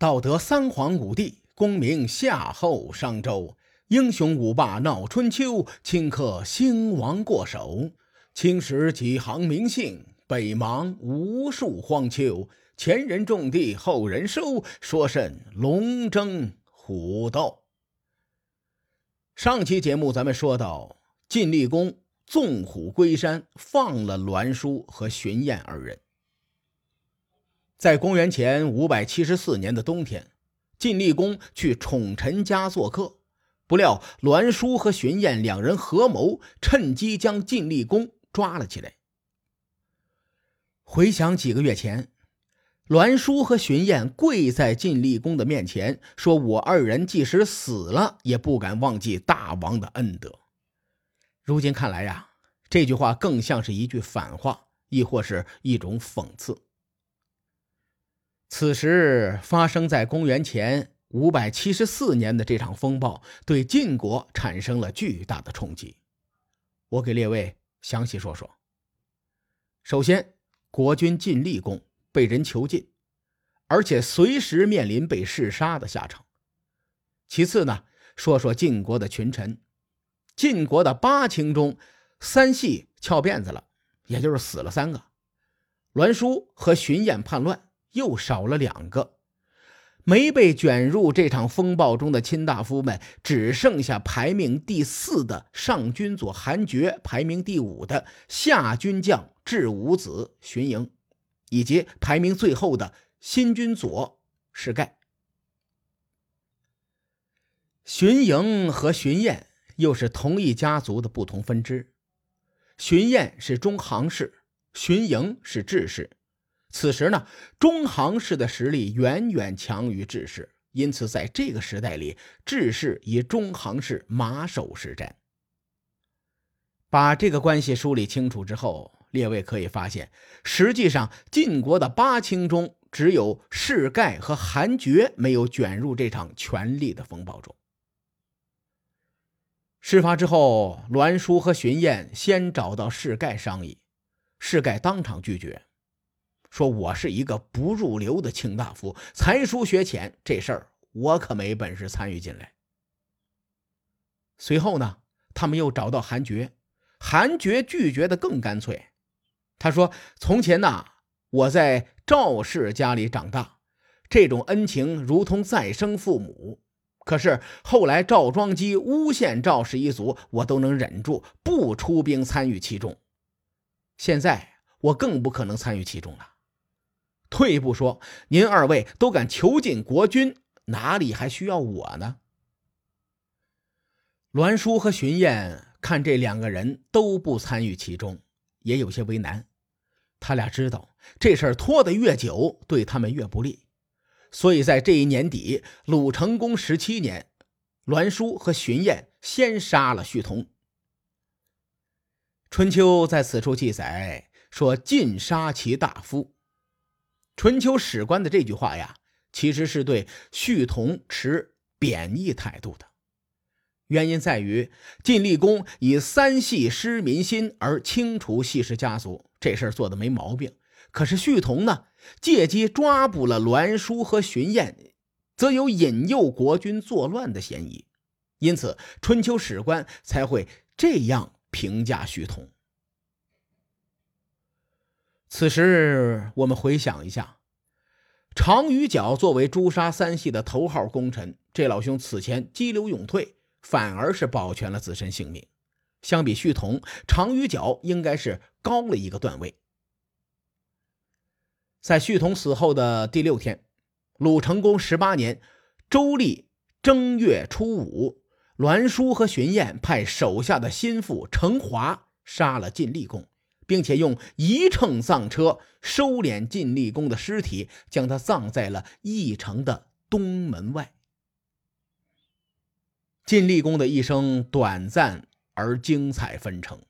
道德三皇五帝，功名夏后商周，英雄五霸闹春秋，顷刻兴亡过手。青史几行名姓，北邙无数荒丘。前人种地，后人收，说甚龙争虎斗？上期节目咱们说到，晋厉公纵虎归山，放了栾书和荀偃二人。在公元前五百七十四年的冬天，晋厉公去宠臣家做客，不料栾书和荀偃两人合谋，趁机将晋厉公抓了起来。回想几个月前。栾书和荀偃跪在晋厉公的面前，说：“我二人即使死了，也不敢忘记大王的恩德。”如今看来呀，这句话更像是一句反话，亦或是一种讽刺。此时发生在公元前五百七十四年的这场风暴，对晋国产生了巨大的冲击。我给列位详细说说。首先，国君晋厉公。被人囚禁，而且随时面临被弑杀的下场。其次呢，说说晋国的群臣，晋国的八卿中，三系翘辫子了，也就是死了三个；栾书和荀偃叛乱，又少了两个。没被卷入这场风暴中的卿大夫们，只剩下排名第四的上军佐韩厥，排名第五的下军将智武子荀盈。以及排名最后的新君佐是盖，荀盈和荀偃又是同一家族的不同分支。荀偃是中行氏，荀盈是智氏。此时呢，中行氏的实力远远强于智氏，因此在这个时代里，智氏以中行氏马首是瞻。把这个关系梳理清楚之后。列位可以发现，实际上晋国的八卿中，只有士盖和韩厥没有卷入这场权力的风暴中。事发之后，栾书和荀偃先找到士盖商议，士盖当场拒绝，说：“我是一个不入流的卿大夫，才疏学浅，这事儿我可没本事参与进来。”随后呢，他们又找到韩厥，韩厥拒绝的更干脆。他说：“从前呐，我在赵氏家里长大，这种恩情如同再生父母。可是后来赵庄姬诬陷赵氏一族，我都能忍住不出兵参与其中。现在我更不可能参与其中了。退一步说，您二位都敢囚禁国君，哪里还需要我呢？”栾书和荀偃看这两个人都不参与其中，也有些为难。他俩知道这事儿拖得越久，对他们越不利，所以在这一年底，鲁成公十七年，栾书和荀偃先杀了胥童。春秋在此处记载说：“尽杀其大夫。”春秋史官的这句话呀，其实是对胥童持贬义态度的。原因在于晋厉公以三系失民心而清除系氏家族。这事儿做的没毛病，可是胥童呢，借机抓捕了栾书和荀偃，则有引诱国君作乱的嫌疑，因此春秋史官才会这样评价胥童。此时我们回想一下，常于角作为诛杀三系的头号功臣，这老兄此前激流勇退，反而是保全了自身性命。相比胥童，常于角应该是高了一个段位。在胥童死后的第六天，鲁成公十八年周历正月初五，栾书和荀偃派手下的心腹程华杀了晋厉公，并且用一乘丧车收敛晋厉公的尸体，将他葬在了义城的东门外。晋厉公的一生短暂。而精彩纷呈。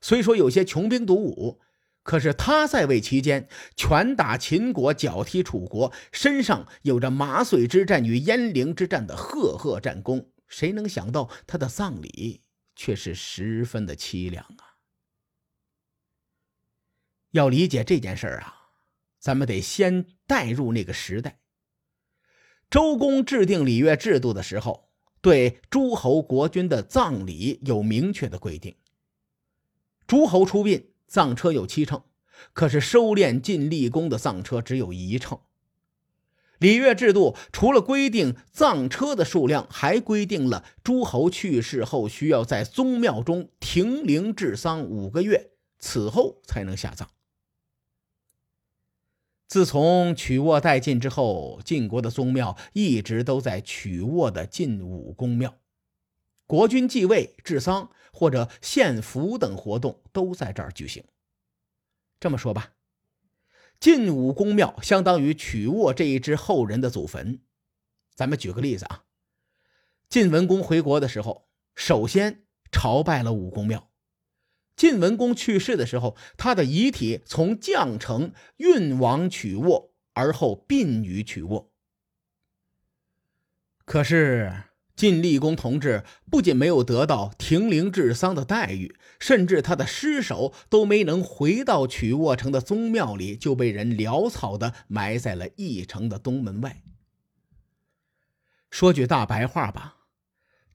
虽说有些穷兵黩武，可是他在位期间拳打秦国，脚踢楚国，身上有着麻遂之战与鄢陵之战的赫赫战功。谁能想到他的葬礼却是十分的凄凉啊！要理解这件事儿啊，咱们得先带入那个时代。周公制定礼乐制度的时候，对诸侯国君的葬礼有明确的规定。诸侯出殡，葬车有七乘，可是收敛晋厉公的葬车只有一乘。礼乐制度除了规定葬车的数量，还规定了诸侯去世后需要在宗庙中停灵治丧五个月，此后才能下葬。自从曲沃殆尽之后，晋国的宗庙一直都在曲沃的晋武公庙，国君继位、治丧或者献俘等活动都在这儿举行。这么说吧，晋武公庙相当于曲沃这一支后人的祖坟。咱们举个例子啊，晋文公回国的时候，首先朝拜了武公庙。晋文公去世的时候，他的遗体从绛城运往曲沃，而后殡于曲沃。可是晋厉公同志不仅没有得到停灵治丧的待遇，甚至他的尸首都没能回到曲沃城的宗庙里，就被人潦草的埋在了义城的东门外。说句大白话吧，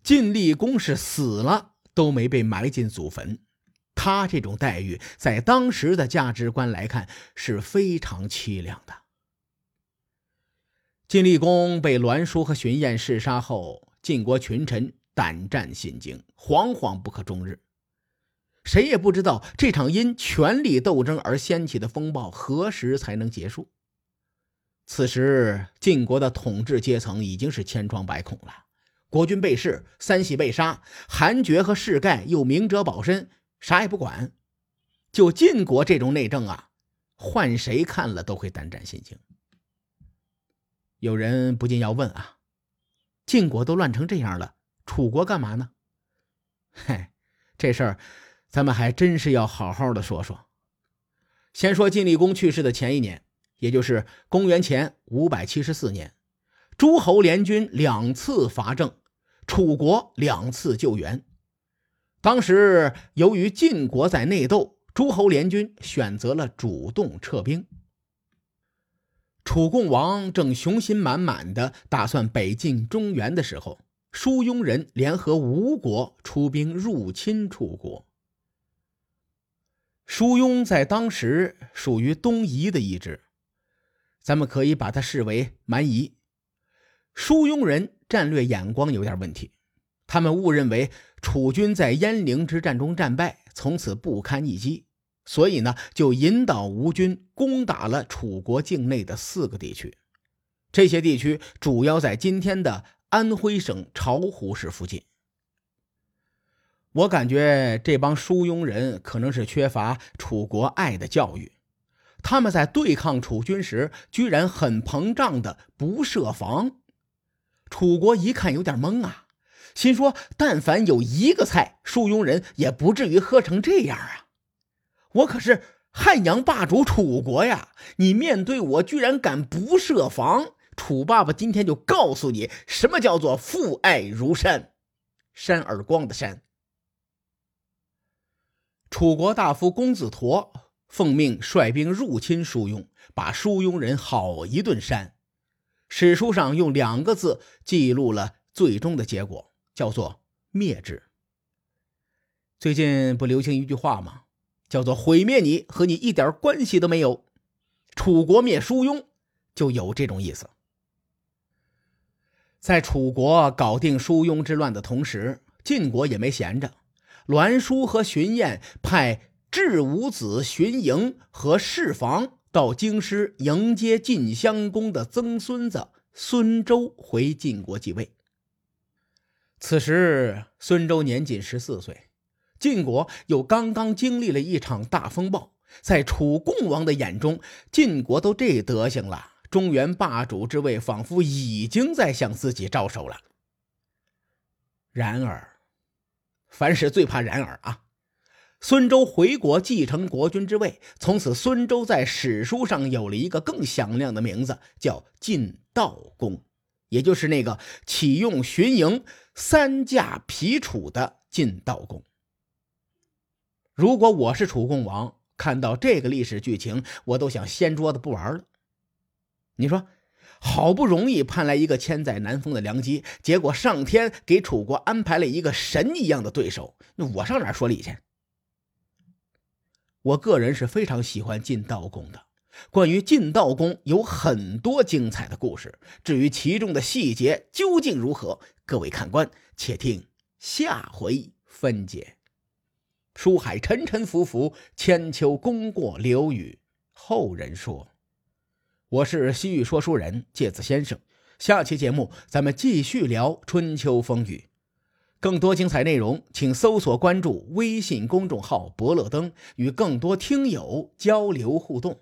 晋厉公是死了都没被埋进祖坟。他这种待遇，在当时的价值观来看是非常凄凉的。晋厉公被栾书和荀偃弑杀后，晋国群臣胆战心惊，惶惶不可终日。谁也不知道这场因权力斗争而掀起的风暴何时才能结束。此时，晋国的统治阶层已经是千疮百孔了，国君被弑，三系被杀，韩厥和士盖又明哲保身。啥也不管，就晋国这种内政啊，换谁看了都会胆战心惊。有人不禁要问啊，晋国都乱成这样了，楚国干嘛呢？嗨，这事儿咱们还真是要好好的说说。先说晋厉公去世的前一年，也就是公元前五百七十四年，诸侯联军两次伐郑，楚国两次救援。当时由于晋国在内斗，诸侯联军选择了主动撤兵。楚共王正雄心满满的打算北进中原的时候，叔雍人联合吴国出兵入侵楚国。叔雍在当时属于东夷的一支，咱们可以把它视为蛮夷。叔雍人战略眼光有点问题。他们误认为楚军在鄢陵之战中战败，从此不堪一击，所以呢，就引导吴军攻打了楚国境内的四个地区。这些地区主要在今天的安徽省巢湖市附近。我感觉这帮疏庸人可能是缺乏楚国爱的教育，他们在对抗楚军时，居然很膨胀的不设防。楚国一看有点懵啊。心说：“但凡有一个菜，树庸人也不至于喝成这样啊！我可是汉阳霸主楚国呀！你面对我居然敢不设防，楚爸爸今天就告诉你，什么叫做父爱如山，扇耳光的扇。”楚国大夫公子佗奉命率兵入侵叔雍，把叔雍人好一顿扇。史书上用两个字记录了最终的结果。叫做灭之。最近不流行一句话吗？叫做“毁灭你和你一点关系都没有”。楚国灭叔雍就有这种意思。在楚国搞定叔雍之乱的同时，晋国也没闲着。栾书和荀偃派智武子荀盈和士房到京师迎接晋襄公的曾孙子孙周回晋国继位。此时，孙周年仅十四岁，晋国又刚刚经历了一场大风暴。在楚共王的眼中，晋国都这德行了，中原霸主之位仿佛已经在向自己招手了。然而，凡事最怕然而啊！孙周回国继承国君之位，从此孙周在史书上有了一个更响亮的名字，叫晋悼公，也就是那个启用荀盈。三驾皮楚的晋悼公。如果我是楚共王，看到这个历史剧情，我都想掀桌子不玩了。你说，好不容易盼来一个千载难逢的良机，结果上天给楚国安排了一个神一样的对手，那我上哪说理去？我个人是非常喜欢晋悼公的。关于晋道公有很多精彩的故事，至于其中的细节究竟如何，各位看官且听下回分解。书海沉沉浮浮，千秋功过留与后人说。我是西域说书人介子先生，下期节目咱们继续聊春秋风雨。更多精彩内容，请搜索关注微信公众号“伯乐灯”，与更多听友交流互动。